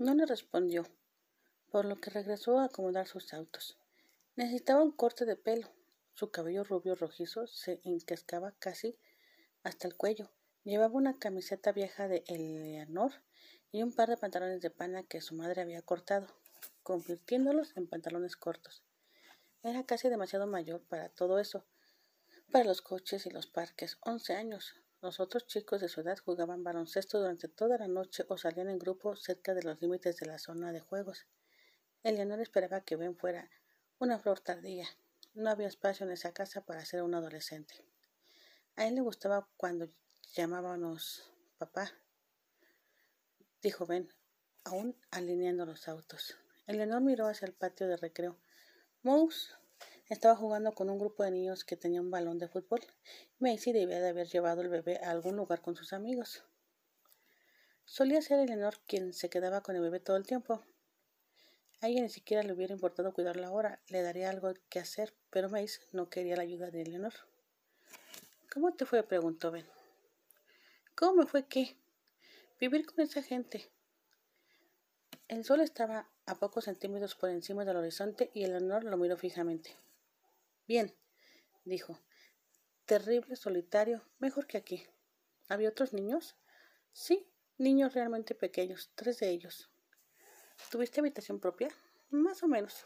No le respondió, por lo que regresó a acomodar sus autos. Necesitaba un corte de pelo. Su cabello rubio rojizo se encascaba casi hasta el cuello. Llevaba una camiseta vieja de Eleanor y un par de pantalones de pana que su madre había cortado, convirtiéndolos en pantalones cortos. Era casi demasiado mayor para todo eso, para los coches y los parques. Once años. Los otros chicos de su edad jugaban baloncesto durante toda la noche o salían en grupo cerca de los límites de la zona de juegos. Eleanor esperaba que Ben fuera una flor tardía. No había espacio en esa casa para ser un adolescente. A él le gustaba cuando llamábamos papá, dijo Ben, aún alineando los autos. Eleanor miró hacia el patio de recreo. Mouse estaba jugando con un grupo de niños que tenía un balón de fútbol. Macy debía de haber llevado el bebé a algún lugar con sus amigos. Solía ser Eleanor quien se quedaba con el bebé todo el tiempo. A ella ni siquiera le hubiera importado cuidarla ahora, le daría algo que hacer, pero Mace no quería la ayuda de Eleanor. ¿Cómo te fue? preguntó Ben. ¿Cómo me fue qué? Vivir con esa gente. El sol estaba a pocos centímetros por encima del horizonte y Eleanor lo miró fijamente. Bien, dijo. Terrible, solitario, mejor que aquí. ¿Había otros niños? Sí, niños realmente pequeños, tres de ellos. ¿Tuviste habitación propia? Más o menos.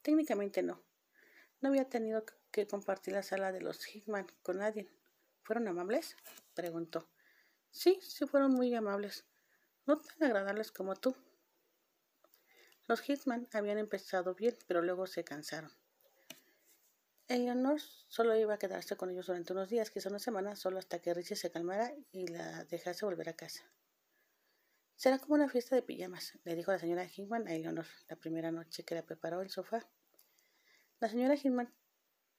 Técnicamente no. No había tenido que compartir la sala de los Hickman con nadie. ¿Fueron amables? preguntó. Sí, sí fueron muy amables. No tan agradables como tú. Los Hickman habían empezado bien, pero luego se cansaron. Eleanor solo iba a quedarse con ellos durante unos días, quizá una semana, solo hasta que Richie se calmara y la dejase volver a casa. Será como una fiesta de pijamas, le dijo la señora Hickman a Eleanor la primera noche que la preparó el sofá. La señora Hickman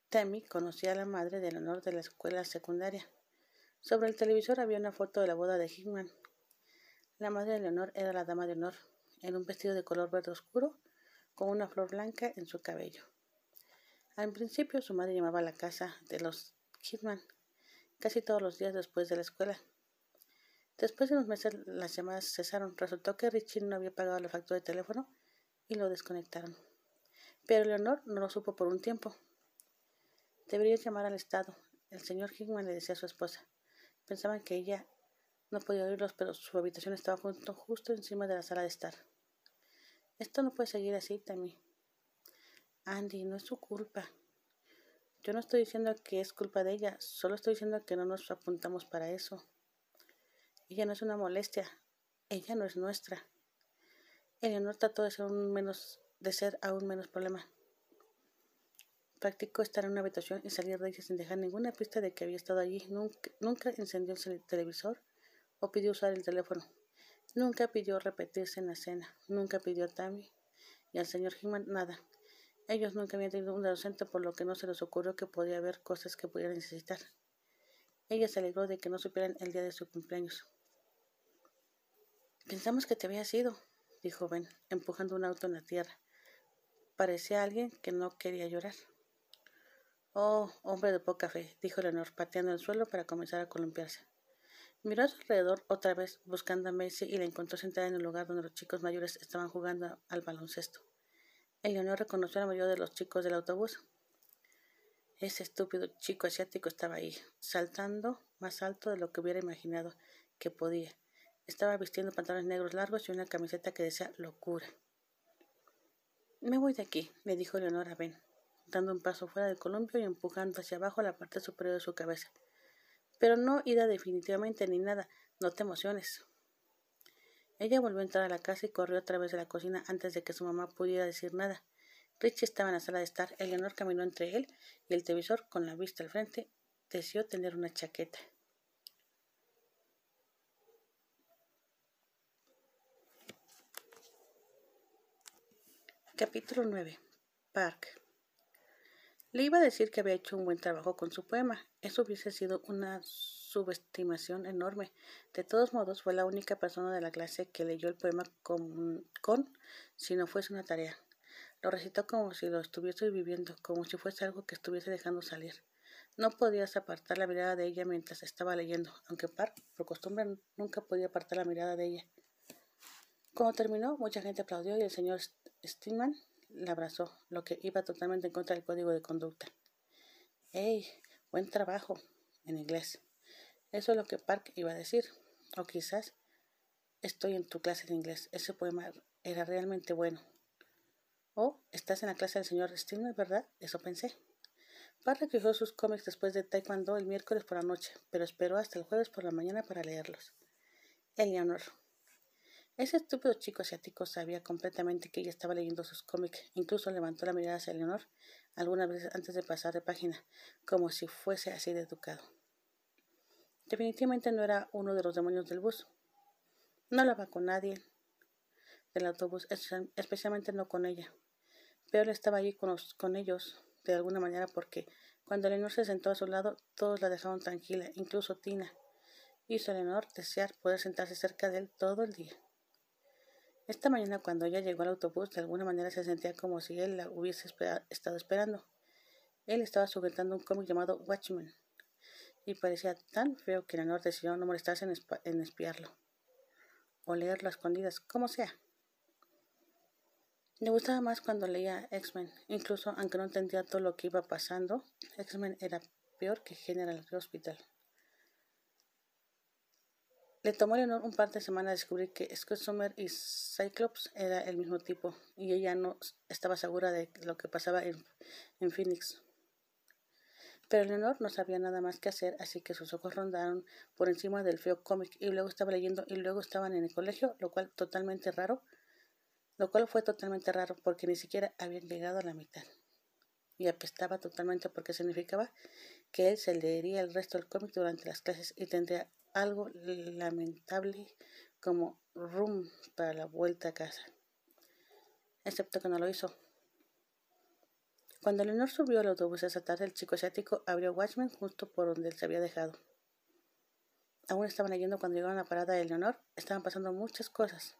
Tammy conocía a la madre de Eleanor de la escuela secundaria. Sobre el televisor había una foto de la boda de Hickman. La madre de Eleanor era la dama de honor, en un vestido de color verde oscuro, con una flor blanca en su cabello. Al principio su madre llamaba a la casa de los Hitman casi todos los días después de la escuela. Después de unos meses las llamadas cesaron. Resultó que Richie no había pagado la factura de teléfono y lo desconectaron. Pero Leonor no lo supo por un tiempo. Debería llamar al Estado. El señor Hickman le decía a su esposa. Pensaban que ella no podía oírlos, pero su habitación estaba justo encima de la sala de estar. Esto no puede seguir así, Tammy. Andy, no es su culpa. Yo no estoy diciendo que es culpa de ella, solo estoy diciendo que no nos apuntamos para eso. Ella no es una molestia, ella no es nuestra. Eleanor trató de ser, un menos, de ser aún menos problema. Practicó estar en una habitación y salir de ella sin dejar ninguna pista de que había estado allí. Nunca, encendió el televisor o pidió usar el teléfono. Nunca pidió repetirse en la cena. Nunca pidió a Tammy y al señor Hickman nada. Ellos nunca habían tenido un docente, por lo que no se les ocurrió que podía haber cosas que pudieran necesitar. Ella se alegró de que no supieran el día de su cumpleaños. Pensamos que te habías ido, dijo Ben, empujando un auto en la tierra. Parecía alguien que no quería llorar. Oh, hombre de poca fe, dijo Leonor, pateando el suelo para comenzar a columpiarse. Miró a su alrededor otra vez, buscando a Macy, y la encontró sentada en el lugar donde los chicos mayores estaban jugando al baloncesto. Eleonor reconoció a la mayoría de los chicos del autobús. Ese estúpido chico asiático estaba ahí, saltando más alto de lo que hubiera imaginado que podía. Estaba vistiendo pantalones negros largos y una camiseta que decía locura. Me voy de aquí, le dijo Leonor a Ben, dando un paso fuera del columpio y empujando hacia abajo la parte superior de su cabeza. Pero no ida definitivamente ni nada, no te emociones. Ella volvió a entrar a la casa y corrió a través de la cocina antes de que su mamá pudiera decir nada. Richie estaba en la sala de estar. Eleanor caminó entre él y el televisor con la vista al frente. Deseó tener una chaqueta. Capítulo 9. Park. Le iba a decir que había hecho un buen trabajo con su poema. Eso hubiese sido una subestimación enorme. De todos modos, fue la única persona de la clase que leyó el poema con, con si no fuese una tarea. Lo recitó como si lo estuviese viviendo, como si fuese algo que estuviese dejando salir. No podías apartar la mirada de ella mientras estaba leyendo, aunque Park, por costumbre, nunca podía apartar la mirada de ella. Cuando terminó, mucha gente aplaudió y el señor Stillman la abrazó, lo que iba totalmente en contra del código de conducta. ¡Ey! Buen trabajo, en inglés. Eso es lo que Park iba a decir. O quizás estoy en tu clase de inglés. Ese poema era realmente bueno. O estás en la clase del señor Stillman, ¿verdad? Eso pensé. Park recogió sus cómics después de Taekwondo el miércoles por la noche, pero esperó hasta el jueves por la mañana para leerlos. Eleanor. Ese estúpido chico asiático sabía completamente que ella estaba leyendo sus cómics. Incluso levantó la mirada hacia Leonor algunas veces antes de pasar de página, como si fuese así de educado. Definitivamente no era uno de los demonios del bus. No hablaba con nadie del autobús, especialmente no con ella. Pero él estaba allí con, ellos de alguna manera porque cuando Leonor se sentó a su lado, todos la dejaron tranquila, incluso Tina. Hizo a Leonor desear poder sentarse cerca de él todo el día. Esta mañana cuando ella llegó al autobús, de alguna manera se sentía como si él la hubiese estado esperando. Él estaba sujetando un cómic llamado Watchmen, y parecía tan feo que Leonor decidió no molestarse en, espiarlo, o leerlo a escondidas, como sea. Le gustaba más cuando leía X-Men, incluso aunque no entendía todo lo que iba pasando, X-Men era peor que General Hospital. Le tomó a Leonor un par de semanas descubrir que Scott Summer y Cyclops era el mismo tipo, y ella no estaba segura de lo que pasaba en, en Phoenix. Pero Leonor no sabía nada más que hacer, así que sus ojos rondaron por encima del feo cómic y luego estaba leyendo y luego estaban en el colegio, lo cual totalmente raro, lo cual fue totalmente raro porque ni siquiera habían llegado a la mitad. Y apestaba totalmente porque significaba que él se leería el resto del cómic durante las clases y tendría algo lamentable como rum para la vuelta a casa. Excepto que no lo hizo. Cuando Leonor subió al autobús esa tarde, el chico asiático abrió Watchmen justo por donde él se había dejado. Aún estaban leyendo cuando llegaron a la parada de Leonor. Estaban pasando muchas cosas.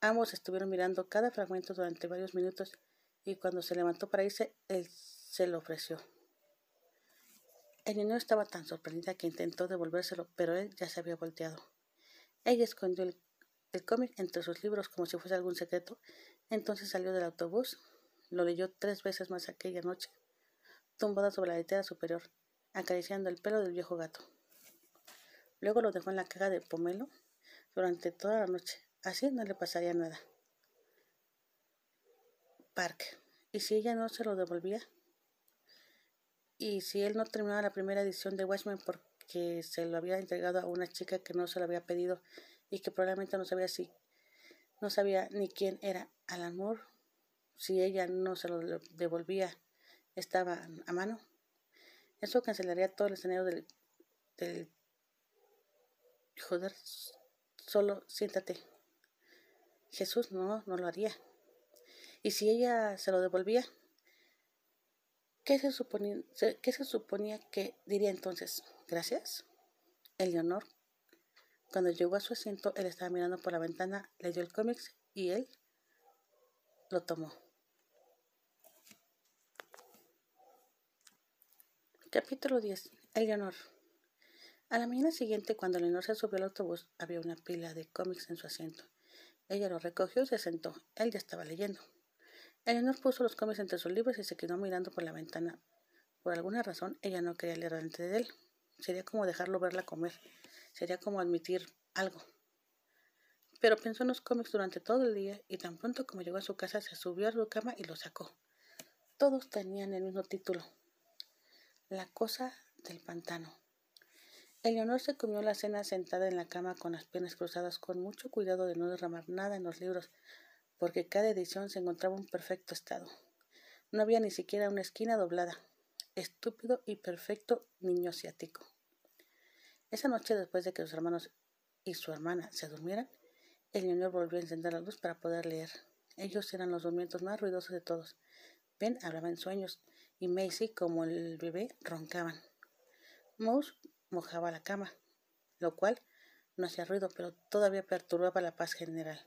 Ambos estuvieron mirando cada fragmento durante varios minutos y cuando se levantó para irse, él se lo ofreció. El niño estaba tan sorprendida que intentó devolvérselo, pero él ya se había volteado. Ella escondió el, cómic entre sus libros como si fuese algún secreto. Entonces salió del autobús. Lo leyó tres veces más aquella noche, tumbada sobre la litera superior, acariciando el pelo del viejo gato. Luego lo dejó en la caja de pomelo durante toda la noche. Así no le pasaría nada. Park. ¿Y si ella no se lo devolvía? Y si él no terminaba la primera edición de Watchmen porque se lo había entregado a una chica que no se lo había pedido y que probablemente no sabía si no sabía ni quién era Alan Moore, si ella no se lo devolvía, estaba a mano. Eso cancelaría todo el escenario del, del joder, solo siéntate. Jesús no, no lo haría. Y si ella se lo devolvía, ¿Qué se, suponía, ¿Qué se suponía que diría entonces? ¿Gracias? Eleonor. Cuando llegó a su asiento, él estaba mirando por la ventana, leyó el cómics y él lo tomó. Capítulo 10. Eleonor. A la mañana siguiente, cuando Eleonor se subió al autobús, había una pila de cómics en su asiento. Ella lo recogió y se sentó. Él ya estaba leyendo. Eleanor puso los cómics entre sus libros y se quedó mirando por la ventana. Por alguna razón, ella no quería leer delante de él. Sería como dejarlo verla comer. Sería como admitir algo. Pero pensó en los cómics durante todo el día y tan pronto como llegó a su casa se subió a su cama y lo sacó. Todos tenían el mismo título. La cosa del pantano. Eleonor se comió la cena sentada en la cama con las piernas cruzadas con mucho cuidado de no derramar nada en los libros porque cada edición se encontraba en perfecto estado. No había ni siquiera una esquina doblada. Estúpido y perfecto niño asiático. Esa noche, después de que sus hermanos y su hermana se durmieran, el niño volvió a encender la luz para poder leer. Ellos eran los durmientos más ruidosos de todos. Ben hablaba en sueños y Macy, como el bebé, roncaban. Mouse mojaba la cama, lo cual no hacía ruido, pero todavía perturbaba la paz general.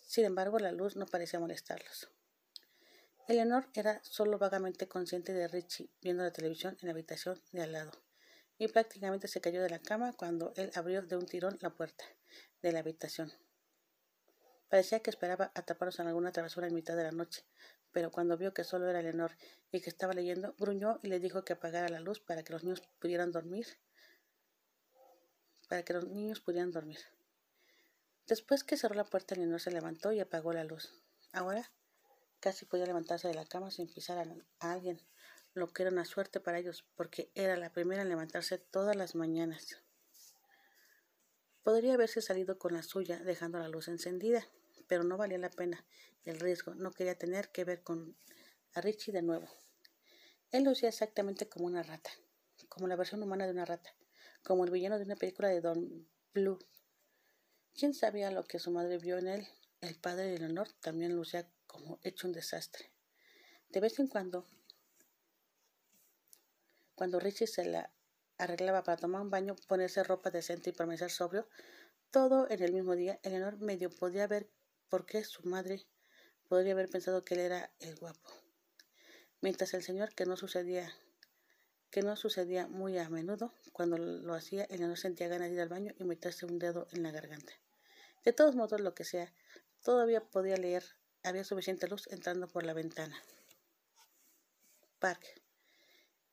Sin embargo, la luz no parecía molestarlos. Eleanor era solo vagamente consciente de Richie viendo la televisión en la habitación de al lado, y prácticamente se cayó de la cama cuando él abrió de un tirón la puerta de la habitación. Parecía que esperaba atraparlos en alguna travesura en mitad de la noche, pero cuando vio que solo era Leonor y que estaba leyendo, gruñó y le dijo que apagara la luz para que los niños pudieran dormir. Para que los niños pudieran dormir. Después que cerró la puerta, Leonor se levantó y apagó la luz. Ahora casi podía levantarse de la cama sin pisar a, alguien, lo que era una suerte para ellos, porque era la primera en levantarse todas las mañanas. Podría haberse salido con la suya, dejando la luz encendida, pero no valía la pena el riesgo. No quería tener que ver con a Richie de nuevo. Él lucía exactamente como una rata, como la versión humana de una rata, como el villano de una película de Don Blue. ¿Quién sabía lo que su madre vio en él? El padre de Leonor también lucía como hecho un desastre. De vez en cuando, cuando Richie se la arreglaba para tomar un baño, ponerse ropa decente y permanecer sobrio, todo en el mismo día, Eleanor medio podía ver por qué su madre podría haber pensado que él era el guapo. Mientras el señor, que no sucedía que no sucedía muy a menudo, cuando lo hacía, Eleanor sentía ganas de ir al baño y meterse un dedo en la garganta. De todos modos, lo que sea, todavía podía leer. Había suficiente luz entrando por la ventana. Park.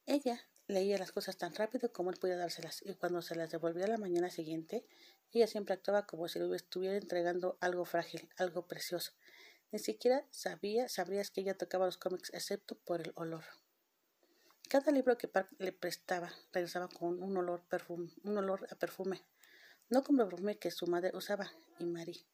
Ella leía las cosas tan rápido como él podía dárselas, y cuando se las devolvía la mañana siguiente, ella siempre actuaba como si le estuviera entregando algo frágil, algo precioso. Ni siquiera sabía, sabrías que ella tocaba los cómics, excepto por el olor. Cada libro que Park le prestaba regresaba con un olor, perfume, un olor a perfume, no como el perfume que su madre usaba, y Marie.